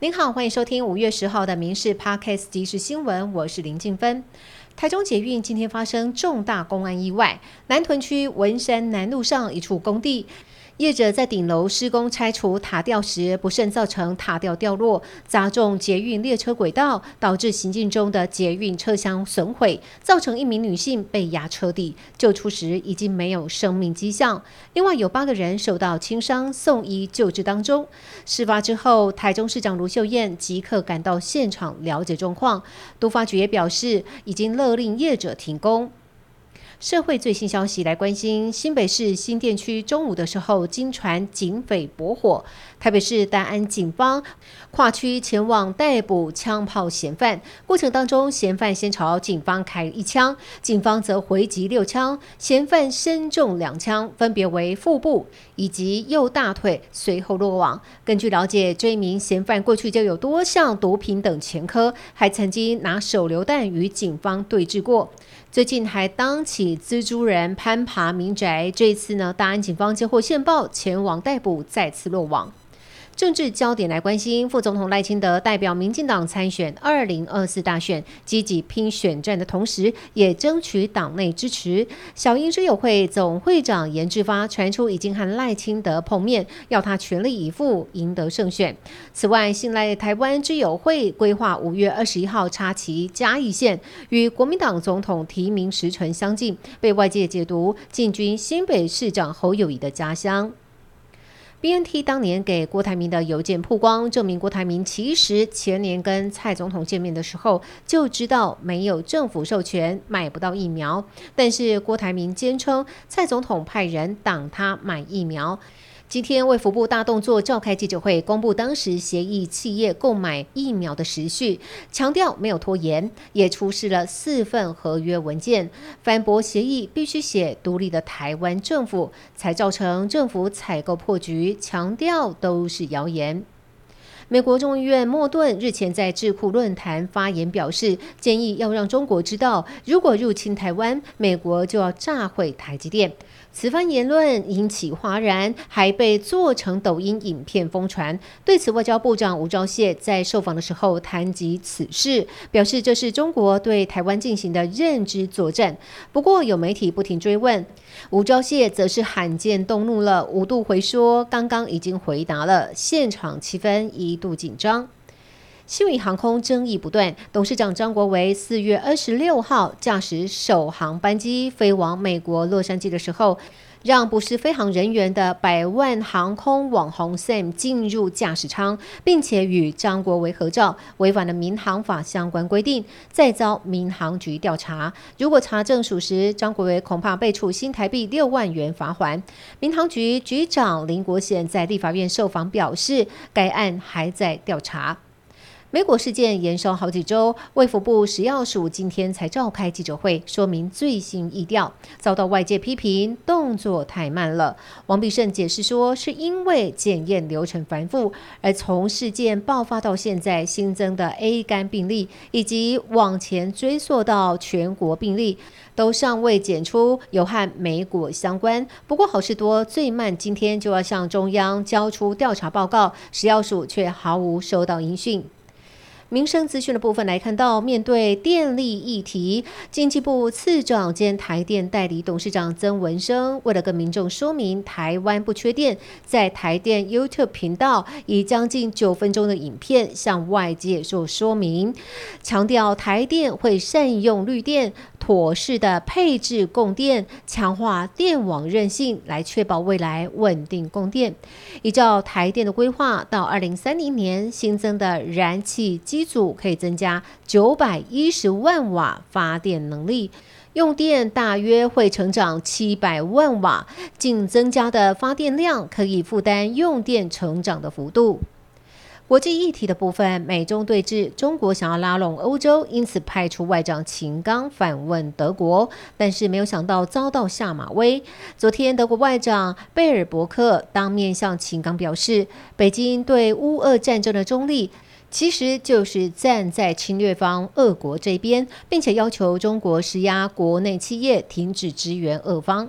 您好，欢迎收听五月十号的《民事 Podcast 即时新闻》，我是林静芬。台中捷运今天发生重大公安意外，南屯区文山南路上一处工地。业者在顶楼施工拆除塔吊时，不慎造成塔吊掉落，砸中捷运列车轨道，导致行进中的捷运车厢损毁，造成一名女性被压车底，救出时已经没有生命迹象。另外有八个人受到轻伤，送医救治当中。事发之后，台中市长卢秀燕即刻赶到现场了解状况，都发局也表示，已经勒令业者停工。社会最新消息来关心，新北市新店区中午的时候，经传警匪搏火，台北市大安警方跨区前往逮捕枪炮嫌犯，过程当中，嫌犯先朝警方开一枪，警方则回击六枪，嫌犯身中两枪，分别为腹部以及右大腿，随后落网。根据了解，这一名嫌犯过去就有多项毒品等前科，还曾经拿手榴弹与警方对峙过。最近还当起蜘蛛人攀爬民宅，这一次呢，大安警方接获线报，前往逮捕，再次落网。政治焦点来关心，副总统赖清德代表民进党参选二零二四大选，积极拼选战的同时，也争取党内支持。小英之友会总会长严志发传出已经和赖清德碰面，要他全力以赴赢得胜选。此外，信赖台湾之友会规划五月二十一号插旗嘉义县，与国民党总统提名时程相近，被外界解读进军新北市长侯友谊的家乡。B N T 当年给郭台铭的邮件曝光，证明郭台铭其实前年跟蔡总统见面的时候就知道没有政府授权买不到疫苗，但是郭台铭坚称蔡总统派人挡他买疫苗。今天，卫福部大动作召开记者会，公布当时协议企业购买疫苗的时序，强调没有拖延，也出示了四份合约文件，反驳协议必须写独立的台湾政府，才造成政府采购破局，强调都是谣言。美国众议院莫顿日前在智库论坛发言表示，建议要让中国知道，如果入侵台湾，美国就要炸毁台积电。此番言论引起哗然，还被做成抖音影片疯传。对此，外交部长吴钊燮在受访的时候谈及此事，表示这是中国对台湾进行的认知作战。不过，有媒体不停追问，吴钊燮则是罕见动怒了，五度回说刚刚已经回答了，现场气氛一度紧张。新宇航空争议不断，董事长张国维四月二十六号驾驶首航班机飞往美国洛杉矶的时候，让不是飞行人员的百万航空网红 Sam 进入驾驶舱，并且与张国维合照，违反了民航法相关规定，再遭民航局调查。如果查证属实，张国维恐怕被处新台币六万元罚款。民航局局长林国贤在立法院受访表示，该案还在调查。美国事件延烧好几周，卫福部食药署今天才召开记者会，说明最新意调，遭到外界批评动作太慢了。王必胜解释说，是因为检验流程繁复，而从事件爆发到现在新增的 A 肝病例，以及往前追溯到全国病例，都尚未检出有和美国相关。不过好事多，最慢今天就要向中央交出调查报告，食药署却毫无收到音讯。民生资讯的部分来看到，面对电力议题，经济部次长兼台电代理董事长曾文生，为了跟民众说明台湾不缺电，在台电 YouTube 频道以将近九分钟的影片向外界做说明，强调台电会善用绿电。妥适的配置供电，强化电网韧性，来确保未来稳定供电。依照台电的规划，到二零三零年新增的燃气机组可以增加九百一十万瓦发电能力，用电大约会成长七百万瓦，净增加的发电量可以负担用电成长的幅度。国际议题的部分，美中对峙，中国想要拉拢欧洲，因此派出外长秦刚访问德国，但是没有想到遭到下马威。昨天，德国外长贝尔伯克当面向秦刚表示，北京对乌俄战争的中立，其实就是站在侵略方俄国这边，并且要求中国施压国内企业停止支援俄方。